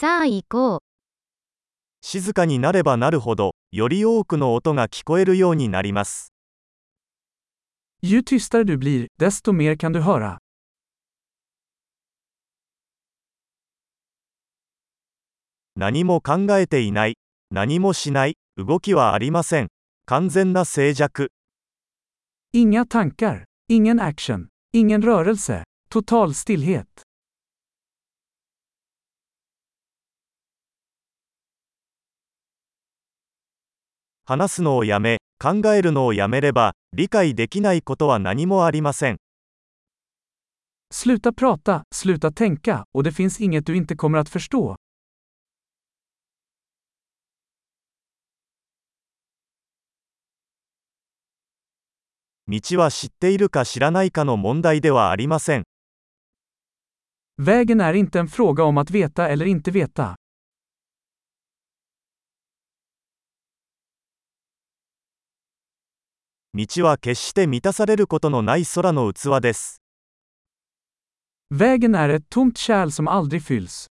さあ行こう。静かになればなるほど、より多くの音が聞こえるようになります。Ju tystare du blir, desto mer kan du höra. 何も考えていない、何もしない、動きはありません。完全な静寂。Inga tankar, ingen action, ingen rörelse, total stillhet. 話すのをやめ、考えるのをやめれば、理解できないことは何もありません。Sluta prata, sluta tänka, och det finns inget du inte kommer att förstå. 道は知っているか知らないかの問題ではありません。Vägen är inte en fråga om att veta eller inte veta. 道は決して満たされることのない空の器です。Vägen är ett tomt kärl som aldrig fylls.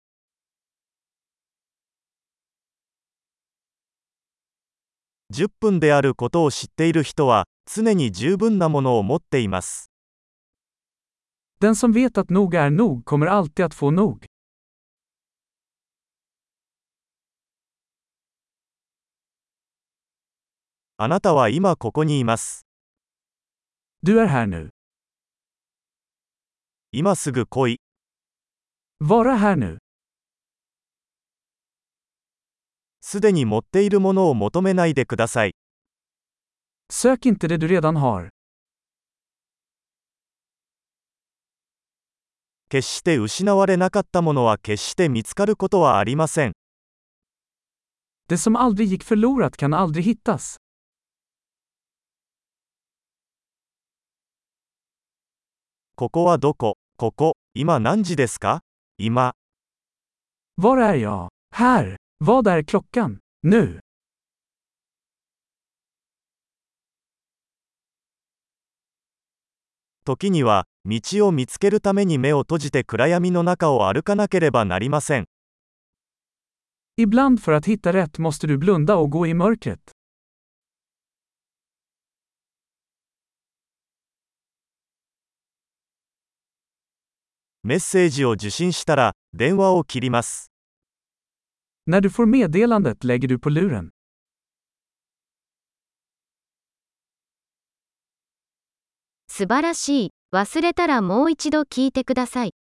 10分であることを知っている人は、常に十分なものを持っています。Den som vet att nog är nog kommer alltid att få nog. あなたは今ここにいます。Du är här nu. 今すぐ来い。Vara här nu. すでに持っているものを求めないでください。Sök inte det du redan har. 決して失われなかったものは決して見つかることはありません。Det som aldrig gick förlorat kan aldrig hittas. ここはどこここ、今何時ですか今、Var är jag? Här. Vad är klockan? Nu. 時には、道を見つけるために目を閉じて暗闇の中を歩かなければなりません。Ibland för att hitta rätt måste du blunda och gå i mörkret. メッセージを受信したら、電話を切ります。När du får meddelandet lägger du på luren. 素晴らしい。忘れたらもう一度聞いてください。